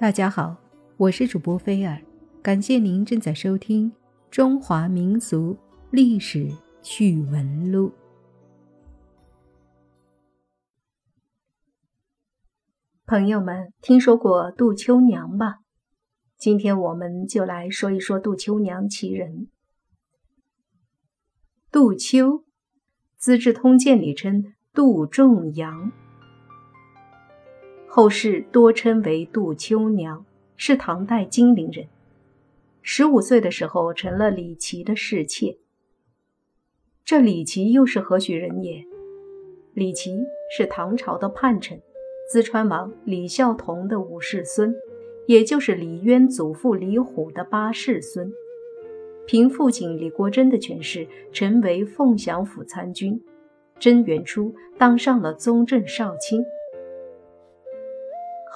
大家好，我是主播菲尔，感谢您正在收听《中华民俗历史趣闻录》。朋友们，听说过杜秋娘吧？今天我们就来说一说杜秋娘其人。杜秋，《资治通鉴》里称杜仲阳。后世多称为杜秋娘，是唐代金陵人。十五岁的时候成了李琦的侍妾。这李琦又是何许人也？李琦是唐朝的叛臣，淄川王李孝同的五世孙，也就是李渊祖父李虎的八世孙。凭父亲李国珍的权势，成为凤翔府参军。贞元初，当上了宗正少卿。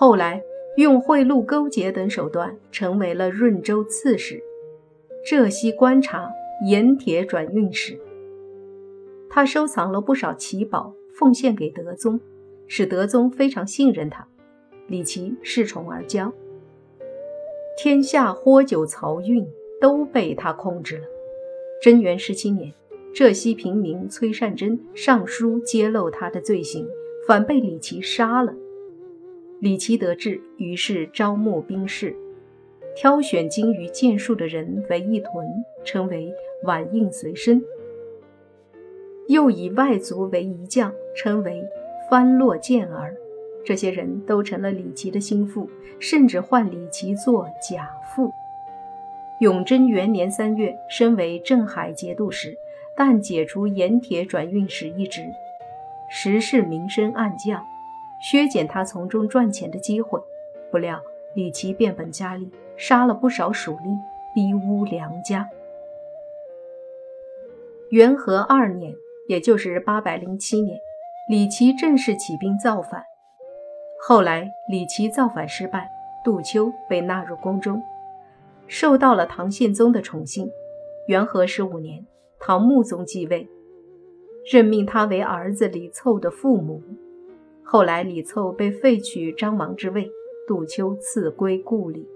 后来用贿赂、勾结等手段，成为了润州刺史、浙西观察、盐铁转运使。他收藏了不少奇宝，奉献给德宗，使德宗非常信任他。李琦恃宠而骄，天下豁酒漕运都被他控制了。贞元十七年，浙西平民崔善珍上书揭露他的罪行，反被李琦杀了。李琦得志，于是招募兵士，挑选精于剑术的人为一屯，称为晚应随身；又以外族为一将，称为番落剑儿。这些人都成了李琦的心腹，甚至唤李琦做假父。永贞元年三月，身为镇海节度使，但解除盐铁转运使一职，时是明升暗降。削减他从中赚钱的机会，不料李琦变本加厉，杀了不少属吏，逼污良家。元和二年，也就是八百零七年，李琦正式起兵造反。后来李琦造反失败，杜秋被纳入宫中，受到了唐宪宗的宠幸。元和十五年，唐穆宗继位，任命他为儿子李凑的父母。后来，李凑被废去张王之位，杜秋赐归故里。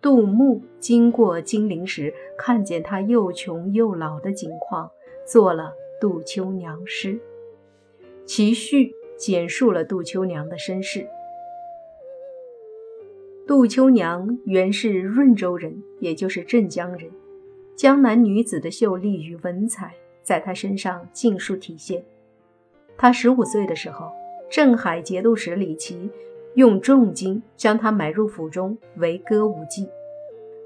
杜牧经过金陵时，看见他又穷又老的景况，做了《杜秋娘》诗。其序简述了杜秋娘的身世。杜秋娘原是润州人，也就是镇江人。江南女子的秀丽与文采，在她身上尽数体现。他十五岁的时候，镇海节度使李琦用重金将他买入府中为歌舞伎。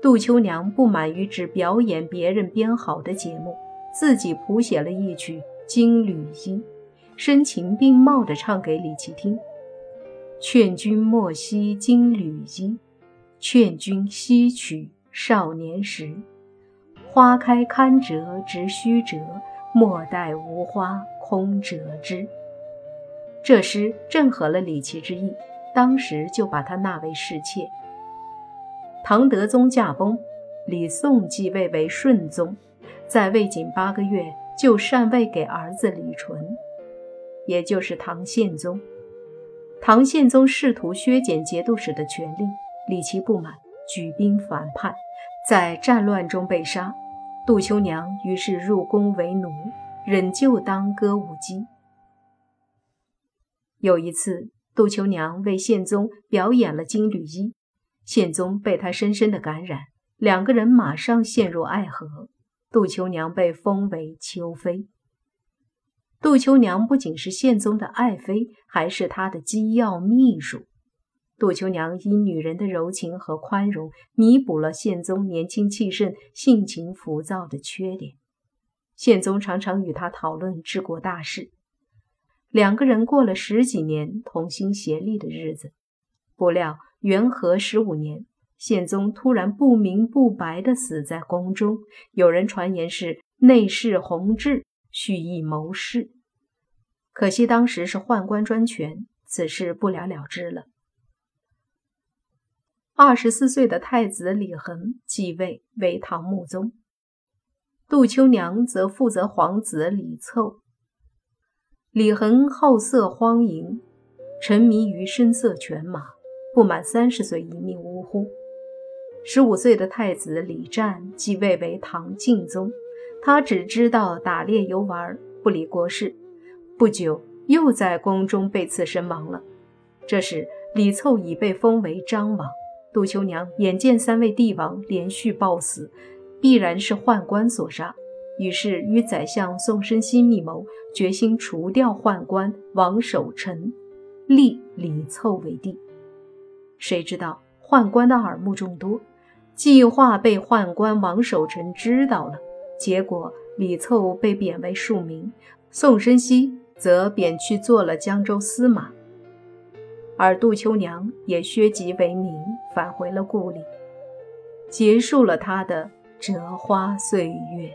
杜秋娘不满于只表演别人编好的节目，自己谱写了一曲《金缕衣》，声情并茂地唱给李琦听：“劝君莫惜金缕衣，劝君惜取少年时。花开堪折直须折，莫待无花。”空折枝，这诗正合了李琦之意，当时就把他纳为侍妾。唐德宗驾崩，李诵继位为顺宗，在位仅八个月就禅位给儿子李纯，也就是唐宪宗。唐宪宗试图削减节度使的权力，李琦不满，举兵反叛，在战乱中被杀。杜秋娘于是入宫为奴。仍旧当歌舞姬。有一次，杜秋娘为宪宗表演了《金缕衣》，宪宗被她深深的感染，两个人马上陷入爱河。杜秋娘被封为秋妃。杜秋娘不仅是宪宗的爱妃，还是他的机要秘书。杜秋娘以女人的柔情和宽容，弥补了宪宗年轻气盛、性情浮躁的缺点。宪宗常常与他讨论治国大事，两个人过了十几年同心协力的日子。不料元和十五年，宪宗突然不明不白地死在宫中，有人传言是内侍弘治蓄意谋事。可惜当时是宦官专权，此事不了了之了。二十四岁的太子李恒继位为唐穆宗。杜秋娘则负责皇子李凑。李恒好色荒淫，沉迷于声色犬马，不满三十岁一命呜呼。十五岁的太子李湛继位为唐敬宗，他只知道打猎游玩，不理国事。不久，又在宫中被刺身亡了。这时，李凑已被封为张王。杜秋娘眼见三位帝王连续暴死，必然是宦官所杀，于是与宰相宋申锡密谋，决心除掉宦官王守臣，立李凑为帝。谁知道宦官的耳目众多，计划被宦官王守臣知道了，结果李凑被贬为庶民，宋申锡则贬去做了江州司马。而杜秋娘也削籍为民，返回了故里，结束了他的折花岁月。